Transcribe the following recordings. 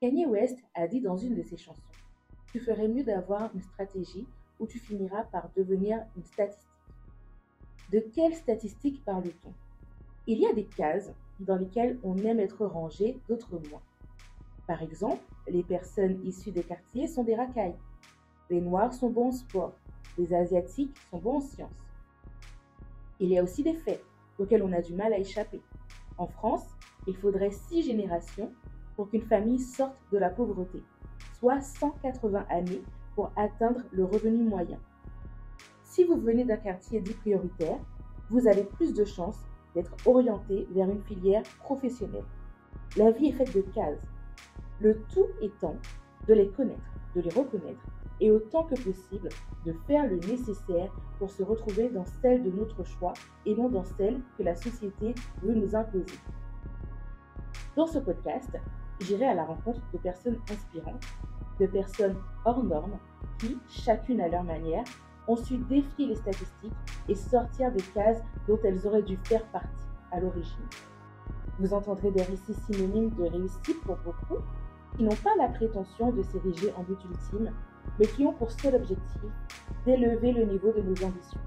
Kanye West a dit dans une de ses chansons Tu ferais mieux d'avoir une stratégie ou tu finiras par devenir une statistique. De quelle statistique parle-t-on? Il y a des cases dans lesquelles on aime être rangé, d'autres moins. Par exemple, les personnes issues des quartiers sont des racailles. Les Noirs sont bons en sport. Les Asiatiques sont bons en sciences. Il y a aussi des faits auxquels on a du mal à échapper. En France, il faudrait six générations pour qu'une famille sorte de la pauvreté, soit 180 années pour atteindre le revenu moyen. Si vous venez d'un quartier dit prioritaire, vous avez plus de chances d'être orienté vers une filière professionnelle. La vie est faite de cases. Le tout étant de les connaître, de les reconnaître et autant que possible de faire le nécessaire pour se retrouver dans celle de notre choix et non dans celle que la société veut nous imposer. Dans ce podcast, j'irai à la rencontre de personnes inspirantes, de personnes hors normes qui, chacune à leur manière, ont su défier les statistiques et sortir des cases dont elles auraient dû faire partie à l'origine. Vous entendrez des récits synonymes de réussite pour beaucoup, qui n'ont pas la prétention de s'ériger en but ultime, mais qui ont pour seul objectif d'élever le niveau de nos ambitions.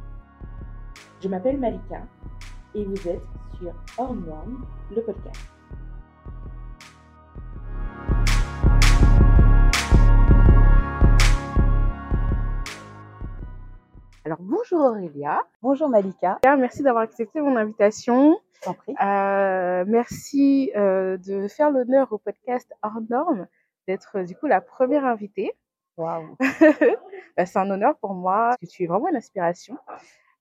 Je m'appelle Malika et vous êtes sur Hors Norme, le podcast. Alors bonjour Aurélia. Bonjour Malika. Merci d'avoir accepté mon invitation. Je t'en prie. Euh, merci euh, de faire l'honneur au podcast Hors Norme, d'être du coup la première invitée. Waouh. Bah, c'est un honneur pour moi parce que tu es vraiment une inspiration.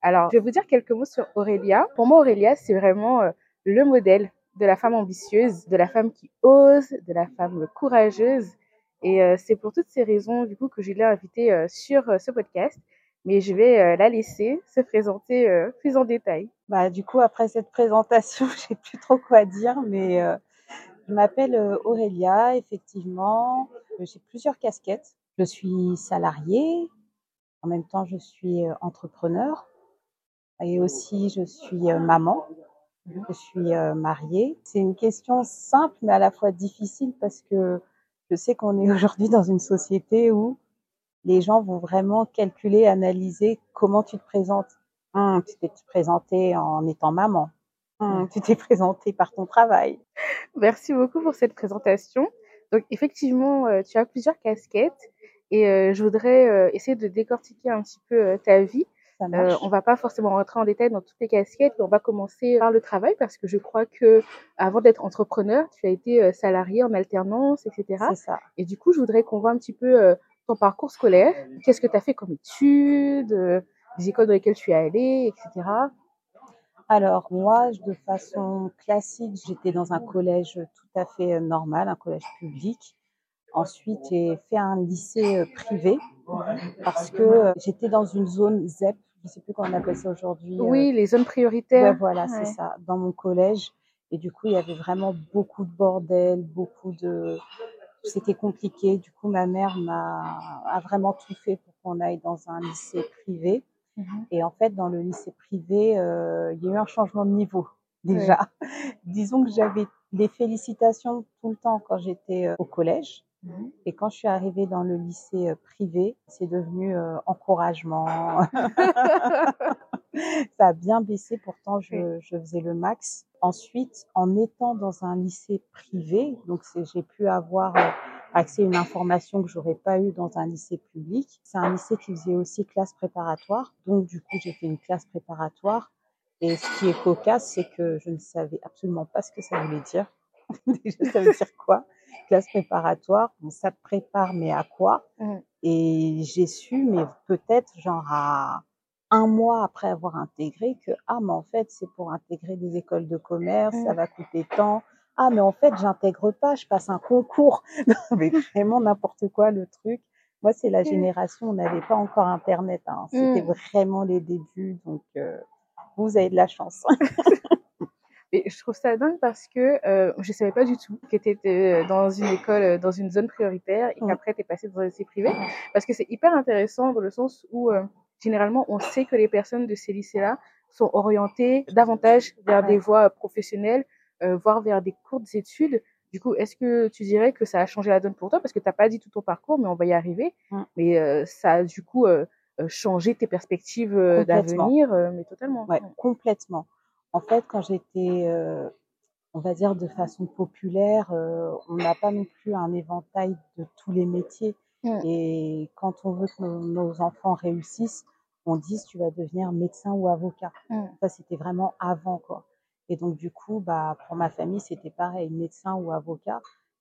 Alors, je vais vous dire quelques mots sur Aurélia. Pour moi, Aurélia, c'est vraiment euh, le modèle de la femme ambitieuse, de la femme qui ose, de la femme courageuse. Et euh, c'est pour toutes ces raisons, du coup, que je l'ai invitée euh, sur ce podcast. Mais je vais euh, la laisser se présenter euh, plus en détail. Bah, du coup, après cette présentation, je sais plus trop quoi dire, mais euh, je m'appelle Aurélia, effectivement. J'ai plusieurs casquettes. Je suis salariée, en même temps, je suis entrepreneur et aussi je suis euh, maman. Je suis euh, mariée. C'est une question simple, mais à la fois difficile parce que je sais qu'on est aujourd'hui dans une société où les gens vont vraiment calculer, analyser comment tu te présentes. Hum, tu t'es présenté en étant maman. Hum, tu t'es présenté par ton travail. Merci beaucoup pour cette présentation. Donc effectivement, euh, tu as plusieurs casquettes et euh, je voudrais euh, essayer de décortiquer un petit peu ta vie. Euh, on va pas forcément rentrer en détail dans toutes les casquettes, mais on va commencer par le travail parce que je crois que avant d'être entrepreneur, tu as été salarié en alternance, etc. C'est ça. Et du coup, je voudrais qu'on voit un petit peu euh, ton parcours scolaire. Qu'est-ce que tu as fait comme études, euh, les écoles dans lesquelles tu es allé, etc. Alors, moi, de façon classique, j'étais dans un collège tout à fait euh, normal, un collège public. Ensuite, j'ai fait un lycée euh, privé parce que j'étais dans une zone ZEP, je sais plus comment on appelle ça aujourd'hui. Oui, les zones Ouais, prioritaires. voilà, Ouais. c'est ça, dans mon collège. Et du coup, il y avait vraiment beaucoup de bordel, beaucoup de... C'était compliqué. Du coup, ma mère m'a a vraiment tout fait pour qu'on aille dans un lycée privé. Mhm. Et en fait, dans le lycée privé, euh, il y a eu un changement de niveau déjà. Disons que j'avais des félicitations tout le temps quand j'étais euh, au collège. Mhm. Et quand je suis arrivée dans le lycée euh, privé, c'est devenu euh, encouragement. Ça a bien baissé, pourtant je, je faisais le max. Ensuite, en étant dans un lycée privé, donc j'ai pu avoir euh, accès à une information que j'aurais pas eu dans un lycée public. C'est un lycée qui faisait aussi classe préparatoire, donc du coup j'ai fait une classe préparatoire. Et ce qui est cocasse, c'est que je ne savais absolument pas ce que ça voulait dire. Déjà, ça veut dire quoi? Classe préparatoire, bon, ça te prépare, mais à quoi? Et j'ai su, mais peut-être genre à un mois après avoir intégré, que ah, mais en fait, c'est pour intégrer des écoles de commerce, ça Mm. va coûter tant. Ah, mais en fait, j'intègre pas, je passe un concours. Non, mais vraiment n'importe quoi le truc. Moi, c'est la Mm. génération, on n'avait pas encore Internet. Hein. C'était vraiment les débuts, donc euh, vous avez de la chance. Et je trouve ça dingue parce que euh, je savais pas du tout que tu étais dans une école, euh, dans une zone prioritaire et qu'après tu es passé dans un lycée privé. Parce que c'est hyper intéressant dans le sens où euh, généralement on sait que les personnes de ces lycées-là sont orientées davantage vers des voies professionnelles, euh, voire vers des courtes études. Du coup, est-ce que tu dirais que ça a changé la donne pour toi? Parce que tu n'as pas dit tout ton parcours, mais on va y arriver. Mmh. Mais euh, ça a du coup euh, euh, changé tes perspectives euh, d'avenir, euh, mais totalement. Ouais, Mmh. complètement. En fait, quand j'étais, euh, on va dire de façon populaire, euh, on n'a pas non plus un éventail de tous les métiers. Mm. Et quand on veut que nos, nos enfants réussissent, on dit tu vas devenir médecin ou avocat. Mm. Ça, c'était vraiment avant, quoi. Et donc, du coup, bah, pour ma famille, c'était pareil, médecin ou avocat.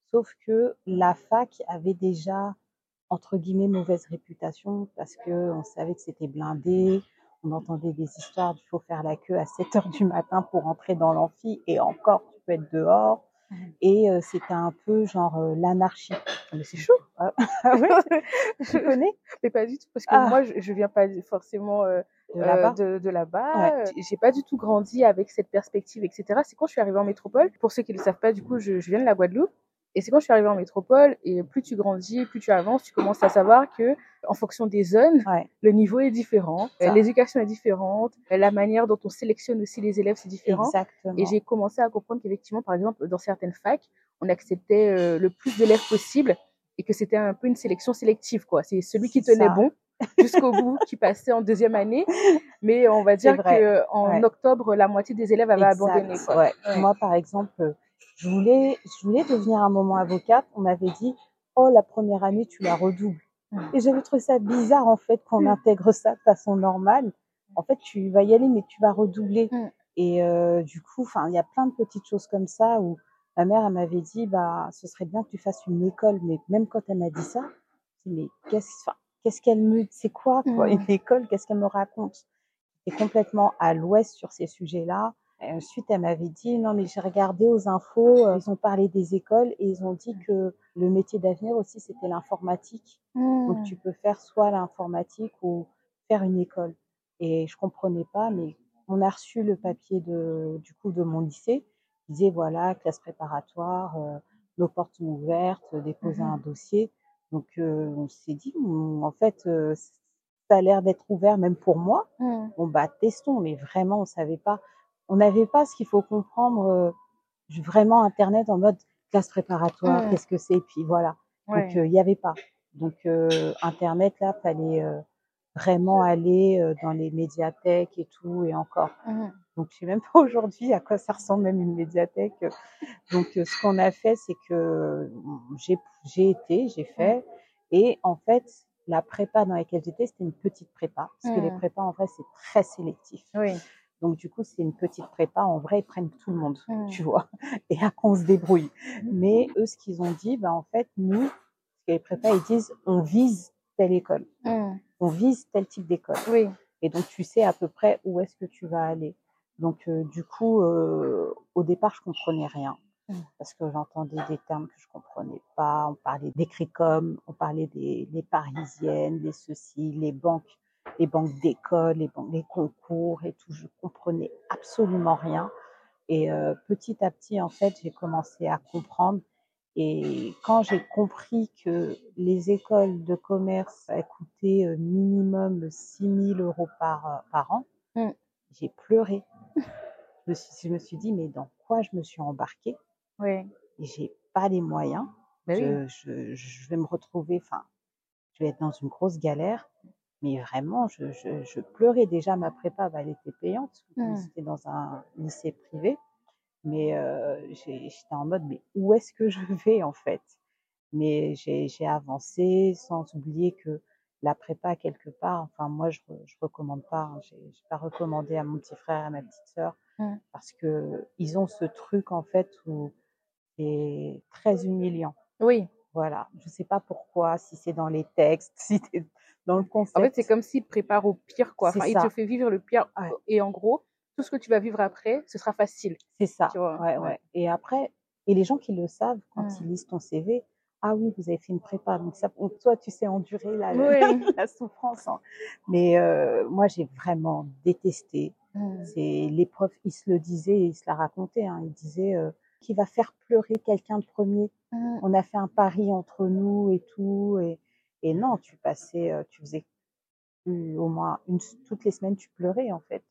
Sauf que la fac avait déjà, entre guillemets, mauvaise réputation parce que on savait que c'était blindé. On entendait des histoires, il faut faire la queue à 7 heures du matin pour entrer dans l'amphi et encore, tu peux être dehors. Et euh, c'était un peu genre euh, l'anarchie. Mais c'est chaud. Ah ouais Tu connais mais pas du tout, parce que Ah. moi, je, je viens pas forcément euh, de euh, là-bas de, de là-bas. Ouais. Euh, J'ai pas du tout grandi avec cette perspective, etc. C'est quand je suis arrivée en métropole. Pour ceux qui ne le savent pas, du coup, je, je viens de la Guadeloupe. Et c'est quand je suis arrivée en métropole, et plus tu grandis, plus tu avances, tu commences à savoir que, en fonction des zones, Ouais, le niveau est différent, l'éducation est différente, la manière dont on sélectionne aussi les élèves, c'est différent. exactement. Et j'ai commencé à comprendre qu'effectivement, par exemple, dans certaines facs, on acceptait euh, le plus d'élèves possible et que c'était un peu une sélection sélective, quoi. C'est celui qui tenait ça. bon jusqu'au bout qui passait en deuxième année. Mais on va dire vrai. que en Ouais. octobre, la moitié des élèves avaient Exact, abandonné, quoi. ouais. Ouais. Moi, par exemple, je voulais, je voulais devenir un moment avocate. On m'avait dit, oh, la première année, tu la redoubles. Et j'avais trouvé ça bizarre, en fait, qu'on intègre ça de façon normale. En fait, tu vas y aller, mais tu vas redoubler. Et euh, du coup, enfin, il y a plein de petites choses comme ça où ma mère, elle m'avait dit, bah, ce serait bien que tu fasses une école. Mais même quand elle m'a dit ça, je mais qu'est-ce, enfin, qu'est-ce qu'elle me, c'est quoi, quoi, une école, qu'est-ce qu'elle me raconte? J'étais complètement à l'ouest sur ces sujets-là. Et ensuite, elle m'avait dit, non, mais j'ai regardé aux infos, euh, ils ont parlé des écoles et ils ont dit que le métier d'avenir aussi, c'était l'informatique. Donc, Mm. tu peux faire soit l'informatique ou faire une école. Et je comprenais pas, mais on a reçu le papier de, du coup, de mon lycée. Il disait, voilà, classe préparatoire, euh, nos portes sont ouvertes, déposer Mhm. un dossier. Donc, euh, on s'est dit, hum, en fait, euh, ça a l'air d'être ouvert même pour moi. Mm. Bon, bah, testons, mais vraiment, on savait pas. On n'avait pas ce qu'il faut comprendre, euh, vraiment Internet en mode classe préparatoire, qu'est-ce que c'est, et puis voilà. Donc, Ouais. euh, il n'y avait pas. Donc, euh, Internet, là, fallait euh, vraiment aller euh, dans les médiathèques et tout, et encore. Mm. Donc, je sais même pas aujourd'hui à quoi ça ressemble même une médiathèque. Donc, euh, ce qu'on a fait, c'est que j'ai j'ai été, j'ai fait, et en fait, la prépa dans laquelle j'étais, c'était une petite prépa, parce que les Mm. prépas, en vrai, c'est très sélectif. Oui. Donc, du coup, c'est une petite prépa. En vrai, ils prennent tout le monde, Mm. tu vois. Et après, on se débrouille. Mais eux, ce qu'ils ont dit, bah, en fait, nous, les prépas, ils disent, on vise telle école. Mm. On vise tel type d'école. Oui. Et donc, tu sais à peu près où est-ce que tu vas aller. Donc, euh, du coup, euh, au départ, je comprenais rien. Parce que j'entendais des termes que je comprenais pas. On parlait des CRICOM, on parlait des les parisiennes, les ceci, les banques, les banques d'école, les, banques, les concours et tout. Je comprenais absolument rien. Et euh, petit à petit, en fait, j'ai commencé à comprendre. Et quand j'ai compris que les écoles de commerce coûtaient euh, minimum 6 000 euros par, euh, par an, Mm. j'ai pleuré. Je me, suis, je me suis dit, mais dans quoi je me suis embarquée? Oui. Et j'ai pas les moyens. Oui. Je, je, je vais me retrouver, enfin, je vais être dans une grosse galère. Mais vraiment, je, je, je pleurais déjà. Ma prépa, bah, elle était payante. Mm. C'était dans un lycée privé. Mais euh, j'étais en mode, mais où est-ce que je vais en fait? Mais j'ai avancé sans oublier que la prépa, quelque part, enfin, moi, je, je recommande pas. hein. J'ai j'ai pas recommandé à mon petit frère et à ma petite sœur Mm. parce que ils ont ce truc en fait où c'est très humiliant. Oui. Voilà. Je sais pas pourquoi, si c'est dans les textes, si c'est dans le concept. En fait, c'est comme s'il prépare au pire, quoi. Enfin, il te fait vivre le pire. Ouais. Et en gros, tout ce que tu vas vivre après, ce sera facile. C'est ça. Tu vois, ouais, ouais. Et après, et les gens qui le savent, quand Mm. ils lisent ton CV, ah oui, vous avez fait une prépa, donc ça, toi, tu sais endurer la, Oui. la souffrance. hein. Mais euh, moi, j'ai vraiment détesté. Mm. C'est les profs, ils se le disaient, ils se la racontaient. Hein. Ils disaient euh, qui va faire pleurer quelqu'un le premier? Mm. On a fait un pari entre nous et tout. Et, et non, tu passais, euh, tu faisais au moins une, toutes les semaines, tu pleurais en fait.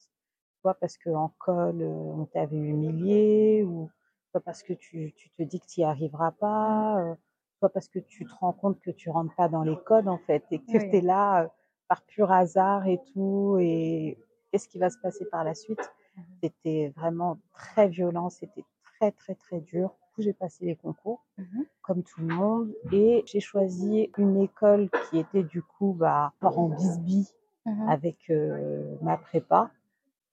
Soit parce qu'en col, euh, on t'avait humilié ou soit parce que tu, tu te dis que tu n'y arriveras pas, euh, soit parce que tu te rends compte que tu rentres pas dans les codes en fait et que Oui. tu es là par pur hasard et tout et qu'est-ce qui va se passer par la suite? Mhm. C'était vraiment très violent, c'était très très très dur. Coup, j'ai passé les concours Mhm. comme tout le monde et j'ai choisi une école qui était du coup bah, en bisbille Mhm. avec euh, ma prépa.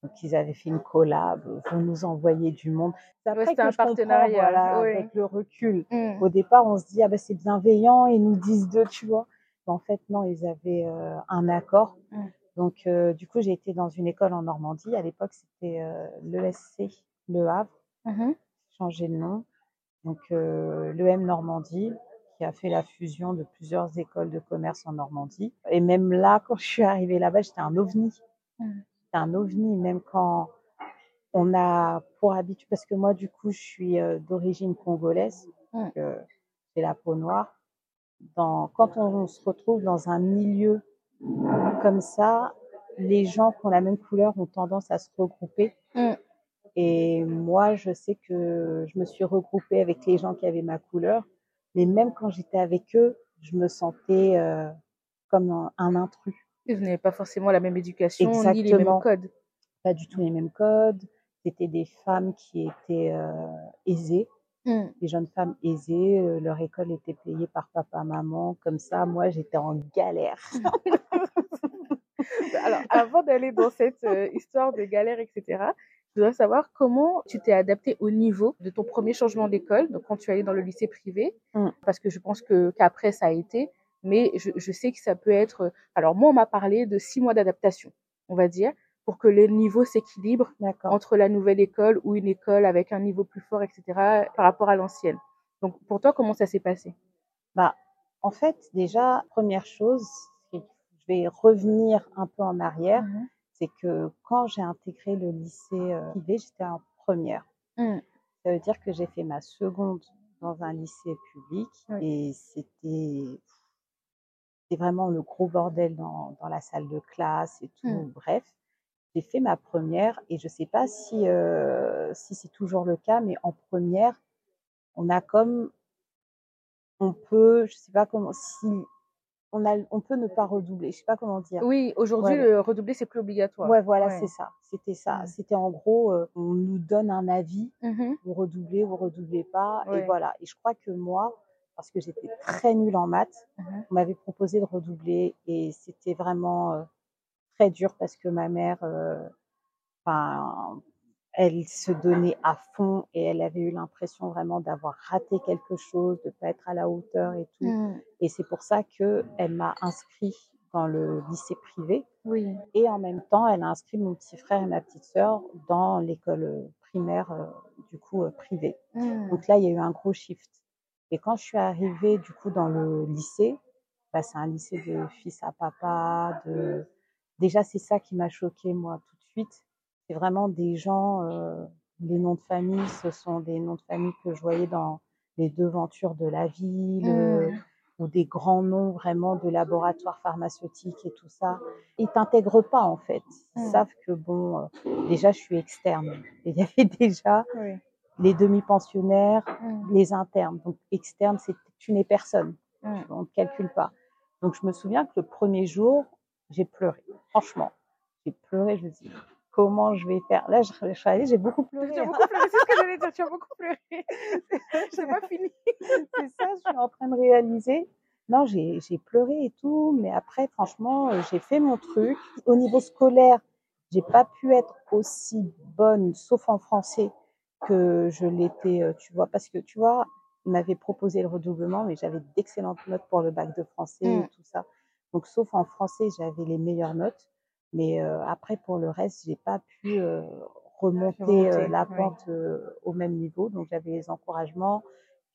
Donc ils avaient fait une collab, vont nous envoyer du monde. C'est après que un je partenariat, voilà, oui. avec le recul. Mm. Au départ, on se dit ah ben c'est bienveillant, ils nous disent deux, tu vois. Mais en fait non, ils avaient euh, un accord. Mm. Donc euh, du coup, j'ai été dans une école en Normandie. À l'époque, c'était l'ESC, Le Havre, Mhm. changé de nom. Donc euh, l'EM Normandie qui a fait la fusion de plusieurs écoles de commerce en Normandie. Et même là, quand je suis arrivée là-bas, j'étais un ovni. Mm. J'étais un ovni, même quand on a pour habitude, parce que moi, du coup, je suis euh, d'origine congolaise, Mm. donc, euh, j'ai la peau noire. Dans, quand on, se retrouve dans un milieu comme ça, les gens qui ont la même couleur ont tendance à se regrouper. Mm. Et moi, je sais que je me suis regroupée avec les gens qui avaient ma couleur, mais même quand j'étais avec eux, je me sentais euh, comme un, un intrus. Et Vous n'avez pas forcément la même éducation ni les mêmes Exactement. codes. Pas du tout les mêmes codes. C'était des femmes qui étaient euh, aisées, Mm. des jeunes femmes aisées. euh, leur école était payée par papa, maman. Comme ça, moi, j'étais en galère. Alors, avant d'aller dans cette histoire de galère, etc., je voudrais savoir comment tu t'es adapté au niveau de ton premier changement d'école, donc quand tu es allé dans le lycée privé, Mm. parce que je pense que qu'après ça a été, mais je, je sais que ça peut être. Alors moi, on m'a parlé de six mois d'adaptation, on va dire, pour que les niveaux s'équilibrent entre la nouvelle école ou une école avec un niveau plus fort, etc., par rapport à l'ancienne. Donc pour toi, comment ça s'est passé? Bah, en fait, déjà, première chose, je vais revenir un peu en arrière, Mhm. C'est que quand j'ai intégré le lycée euh, privé, j'étais en première. Mm. Ça veut dire que j'ai fait ma seconde dans un lycée public Oui. et c'était c'était vraiment le gros bordel dans, dans la salle de classe et tout. Mm. Bref, j'ai fait ma première et je sais pas si, euh, si c'est toujours le cas, mais en première, on a comme, on peut, je sais pas comment, si on a, on peut ne pas redoubler, je sais pas comment dire. Oui, aujourd'hui, Ouais. le redoubler, c'est plus obligatoire. Ouais, voilà, Ouais. c'est ça. C'était ça. Mm. C'était en gros, euh, on nous donne un avis Mhm. vous redoublez, vous redoublez pas, Ouais. et voilà. Et je crois que moi, parce que j'étais très nulle en maths, Mhm. on m'avait proposé de redoubler et c'était vraiment euh, très dur parce que ma mère, euh, enfin, elle se donnait à fond et elle avait eu l'impression vraiment d'avoir raté quelque chose, de pas être à la hauteur et tout. Mm. Et c'est pour ça que elle m'a inscrit dans le lycée privé Oui. et en même temps, elle a inscrit mon petit frère et ma petite sœur dans l'école euh, primaire, euh, du coup, euh, privée. Mm. Donc là, il y a eu un gros shift. Et quand je suis arrivée, du coup, dans le lycée, bah, c'est un lycée de fils à papa. De... Déjà, c'est ça qui m'a choquée, moi, tout de suite. C'est vraiment des gens, euh, les noms de famille, ce sont des noms de famille que je voyais dans les devantures de la ville, euh, Mm. ou des grands noms vraiment de laboratoires pharmaceutiques et tout ça. Ils t'intègrent pas, en fait. Ils Mm. savent que, bon, euh, déjà, je suis externe. Et il y avait déjà Oui. les demi-pensionnaires, Mm. les internes. Donc, externe, c'est tu n'es personne. On ne calcule pas. Donc, je me souviens que le premier jour, j'ai pleuré. Franchement, j'ai pleuré. Je me dis, comment je vais faire Là, je, je suis allée, j'ai beaucoup pleuré. Tu as beaucoup pleuré, c'est ce que j'allais dire, tu as beaucoup pleuré. C'est pas fini. c'est ça, je suis en train de réaliser. Non, j'ai pleuré et tout, mais après, franchement, euh, j'ai fait mon truc. Au niveau scolaire, j'ai pas pu être aussi bonne, sauf en français, que je l'étais, euh, tu vois, parce que tu vois, m'avait proposé le redoublement, mais j'avais d'excellentes notes pour le bac de français et Mm. tout ça. Donc, sauf en français, j'avais les meilleures notes. Mais euh, après, pour le reste, j'ai pas pu euh, remonter euh, la pente euh, au même niveau. Donc, j'avais les encouragements.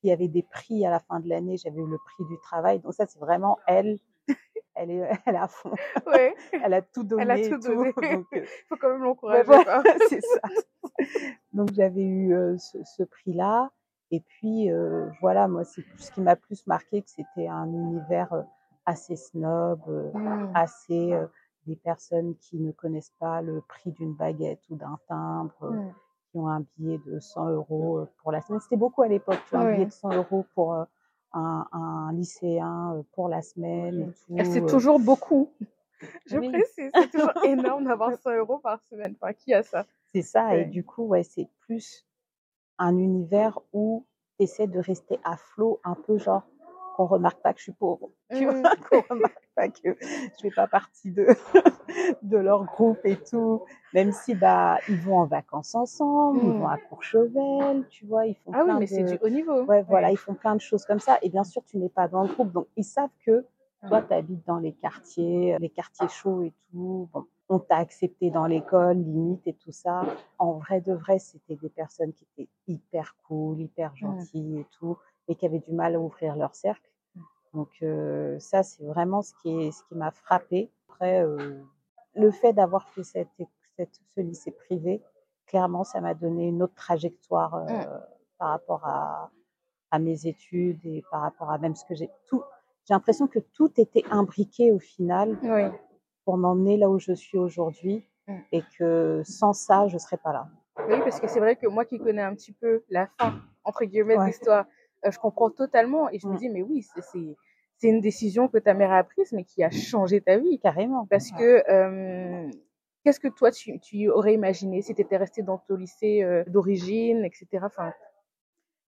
Il y avait des prix à la fin de l'année. J'avais eu le prix du travail. Donc, ça, c'est vraiment elle. Elle est, elle est à fond. Ouais, Elle a tout donné. elle a tout donné. Donc, euh, Il faut quand même Ouais, l'encourager. voilà, quoi. c'est ça. Donc j'avais eu euh, ce, ce prix-là. Et puis euh, voilà, moi, c'est ce qui m'a plus marqué, que c'était un univers assez snob, euh, Mm. assez euh, des personnes qui ne connaissent pas le prix d'une baguette ou d'un timbre, euh, qui ont un billet de 100 euros pour la semaine. C'était beaucoup à l'époque, tu vois, un billet de 100 euros pour un, un, lycéen pour la semaine et tout. C'est toujours beaucoup. Je précise, c'est toujours énorme d'avoir 100 euros par semaine. Enfin, qui a ça? C'est ça, et du coup, ouais, c'est plus un univers où tu essaies de rester à flot, un peu genre qu'on remarque pas que je suis pauvre, tu vois, mmh. qu'on remarque pas que je fais pas partie de de leur groupe et tout, même si bah ils vont en vacances ensemble, ils vont mmh. à Courchevel, tu vois, ils font ah plein oui, mais c'est du haut niveau. Ouais, voilà, ils font plein de choses comme ça et bien sûr tu n'es pas dans le groupe, donc ils savent que toi, tu habites dans les quartiers, les quartiers chauds et tout. Bon, on t'a accepté dans l'école, limite et tout ça. En vrai de vrai, c'était des personnes qui étaient hyper cool, hyper mmh. gentilles et tout, et qui avaient du mal à ouvrir leur cercle. Donc euh, ça, c'est vraiment ce qui est, ce qui m'a frappé. Après, euh, le fait d'avoir fait cette, cette, ce lycée privé, clairement, ça m'a donné une autre trajectoire euh, mmh. par rapport à, à mes études et par rapport à même ce que j'ai tout j'ai l'impression que tout était imbriqué au final pour m'emmener là où je suis aujourd'hui mmh. et que sans ça, je ne serais pas là. Oui, parce que c'est vrai que moi qui connais un petit peu la fin, entre guillemets, de l'histoire, je comprends totalement et je me mmh. dis, mais oui, c'est une décision que ta mère a prise, mais qui a changé ta vie. Carrément. Parce que euh, qu'est-ce que toi, tu, tu aurais imaginé si tu étais resté dans ton lycée euh, d'origine, etc. Enfin,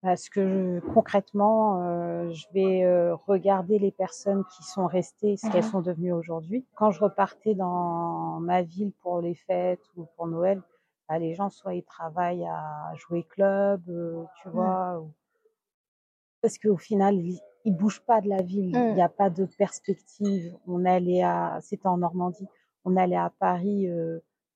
parce que concrètement, euh, je vais euh, regarder les personnes qui sont restées, ce qu'elles mmh sont devenues aujourd'hui. Quand je repartais dans ma ville pour les fêtes ou pour Noël, bah, les gens soit ils travaillent à jouer club, euh, tu mmh. vois, ou... parce qu'au final ils, ils bougent pas de la ville, il n'y mmh. a pas de perspective. On allait à, c'était en Normandie, on allait à Paris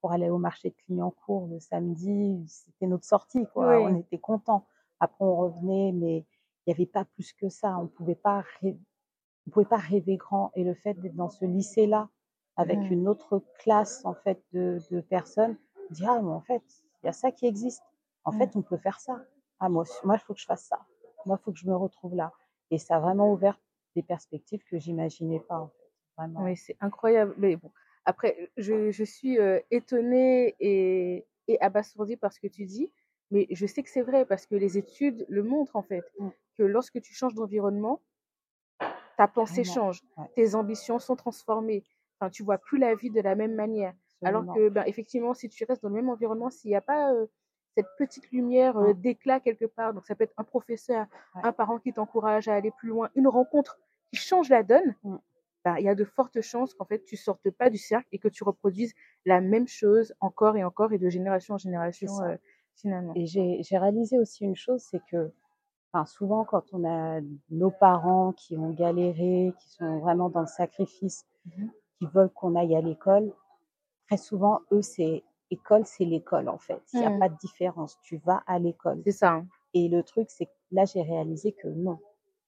pour aller au marché de Clignancourt le samedi, c'était notre sortie, quoi. On était contents. Après, on revenait, mais il n'y avait pas plus que ça. On pouvait pas on pouvait pas rêver grand. Et le fait d'être dans ce lycée-là, avec mmh. une autre classe en fait de, de personnes, dire ah mais en fait il y a ça qui existe. En mmh. fait, on peut faire ça. Ah moi, moi il faut que je fasse ça. Moi, il faut que je me retrouve là. Et ça a vraiment ouvert des perspectives que j'imaginais pas. En fait. Vraiment. Oui, c'est incroyable. Mais bon, après, je, je suis euh, étonnée et, et abasourdie par ce que tu dis. Mais je sais que c'est vrai parce que les études le montrent en fait, mmh. que lorsque tu changes d'environnement, ta pensée change, tes ambitions sont transformées. Enfin, tu vois plus la vie de la même manière. Alors que, ben, effectivement, si tu restes dans le même environnement, s'il n'y a pas cette petite lumière mmh. d'éclat quelque part, donc ça peut être un professeur, un parent qui t'encourage à aller plus loin, une rencontre qui change la donne, mmh. ben, il y a de fortes chances qu'en fait tu sortes pas du cercle et que tu reproduises la même chose encore et encore et de génération en génération. Et j'ai réalisé aussi une chose, c'est que enfin, souvent quand on a nos parents qui ont galéré, qui sont vraiment dans le sacrifice, mmh qui veulent qu'on aille à l'école, très souvent, eux, c'est école, c'est l'école en fait. Il n'y a mmh. pas de différence. Tu vas à l'école. C'est ça. Hein. Et le truc, c'est que là, j'ai réalisé que non.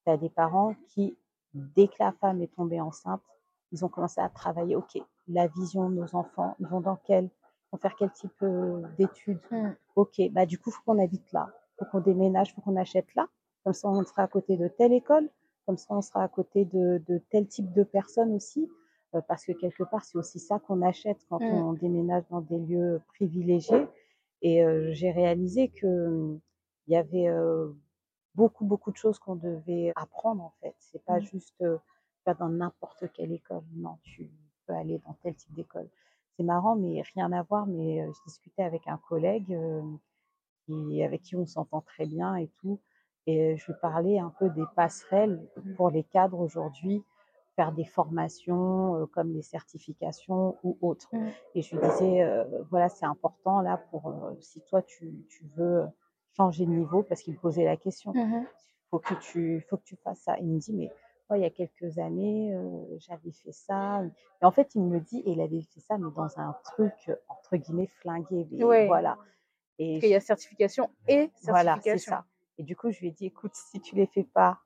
Tu as des parents qui, dès que la femme est tombée enceinte, ils ont commencé à travailler, OK, la vision de nos enfants, ils vont dans quel pour faire quel type euh, d'études. Mmh. Ok, bah du coup, faut qu'on habite là, faut qu'on déménage, faut qu'on achète là. Comme ça, on sera à côté de telle école, comme ça, on sera à côté de, de tel type de personnes aussi, parce que quelque part, c'est aussi ça qu'on achète quand mmh. on déménage dans des lieux privilégiés. Et euh, j'ai réalisé que il y avait beaucoup, beaucoup de choses qu'on devait apprendre en fait. C'est pas mmh. juste faire dans n'importe quelle école. Non, tu peux aller dans tel type d'école c'est marrant, mais rien à voir. Mais je discutais avec un collègue qui, avec qui on s'entend très bien et tout. Et je lui parlais un peu des passerelles pour les cadres aujourd'hui, faire des formations comme les certifications ou autres. Mmh. Et je lui disais, voilà, c'est important là pour si toi tu, tu, veux changer de niveau, parce qu'il me posait la question, il mmh faut que tu faut que tu fasses ça. Il me dit, mais il y a quelques années, j'avais fait ça. Et en fait, il me dit, et il avait fait ça, mais dans un truc, entre guillemets, flingué. Voilà. Et il y a certification et certification. Voilà, c'est ça. Et du coup, je lui ai dit, écoute, si tu les fais pas,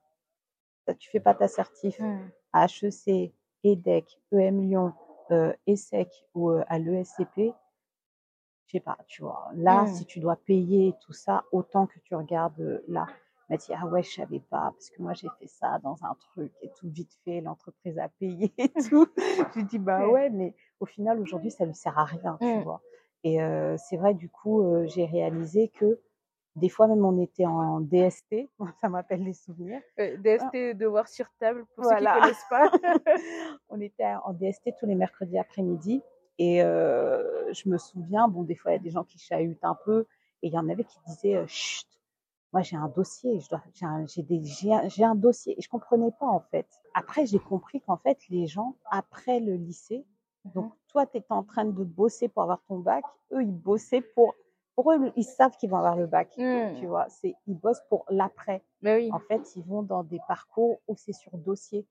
tu fais pas ta certif mmh. À HEC, EDEC, EM Lyon, ESSEC ou à l'ESCP, je sais pas, tu vois. Là, mmh. si tu dois payer tout ça, autant que tu regardes là m'a dit ah ouais je savais pas parce que moi j'ai fait ça dans un truc et tout vite fait l'entreprise a payé et tout je dis bah ouais mais au final aujourd'hui ça lui sert à rien tu mmh. vois Et euh, c'est vrai, du coup, euh, j'ai réalisé que des fois, même on était en DST, ça m'appelle les souvenirs. Euh, DST, devoir sur table, pour ceux qui ne connaissent pas. on était en DST tous les mercredis après-midi. Et euh, je me souviens, bon, des fois, il y a des gens qui chahutent un peu. Et il y en avait qui disaient, euh, chut, moi j'ai un dossier, j'ai un, un, un, dossier. Et je comprenais pas, en fait. Après, j'ai compris qu'en fait, les gens, après le lycée, donc mmh toi, tu étais en train de bosser pour avoir ton bac, eux, ils bossaient pour pour eux, ils savent qu'ils vont avoir le bac, mmh. tu vois. C'est, ils bossent pour l'après. Mais oui. En fait, ils vont dans des parcours où c'est sur dossier.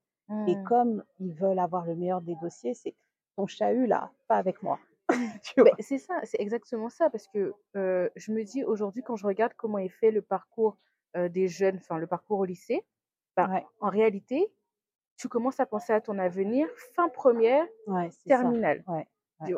Et mmh. comme ils veulent avoir le meilleur des dossiers, c'est ton chahut là, pas avec moi. c'est ça, c'est exactement ça, parce que euh, je me dis aujourd'hui, quand je regarde comment est fait le parcours euh, des jeunes, enfin le parcours au lycée, bah, en réalité, tu commences à penser à ton avenir fin première, terminale. Ouais.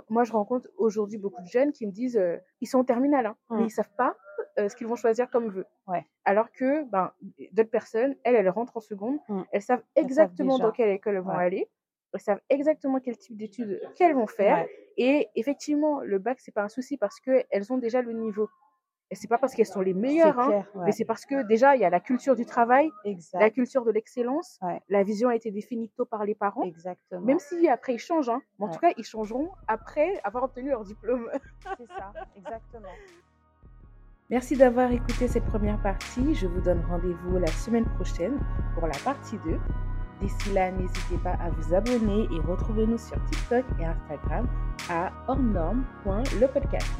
Moi, je rencontre aujourd'hui beaucoup de jeunes qui me disent euh, ils sont en terminale, hein, mais mmh. ils savent pas euh, ce qu'ils vont choisir comme vœu. Ouais. Alors que ben, d'autres personnes, elles, elles rentrent en seconde, mmh. elles savent exactement dans quelle école elles vont aller, elles savent exactement quel type d'études qu'elles vont faire. Et effectivement, le bac, c'est pas un souci parce qu'elles ont déjà le niveau. Et c'est pas parce qu'elles sont les meilleures, hein, mais c'est parce que déjà, il y a la culture du travail, la culture de l'excellence. La vision a été définie tôt par les parents. Exactement. Même si après ils changent, hein. mais en tout cas, ils changeront après avoir obtenu leur diplôme. c'est ça, exactement. Merci d'avoir écouté cette première partie. Je vous donne rendez-vous la semaine prochaine pour la partie 2. D'ici là, n'hésitez pas à vous abonner et retrouvez-nous sur TikTok et Instagram à hors-norme.lepodcast.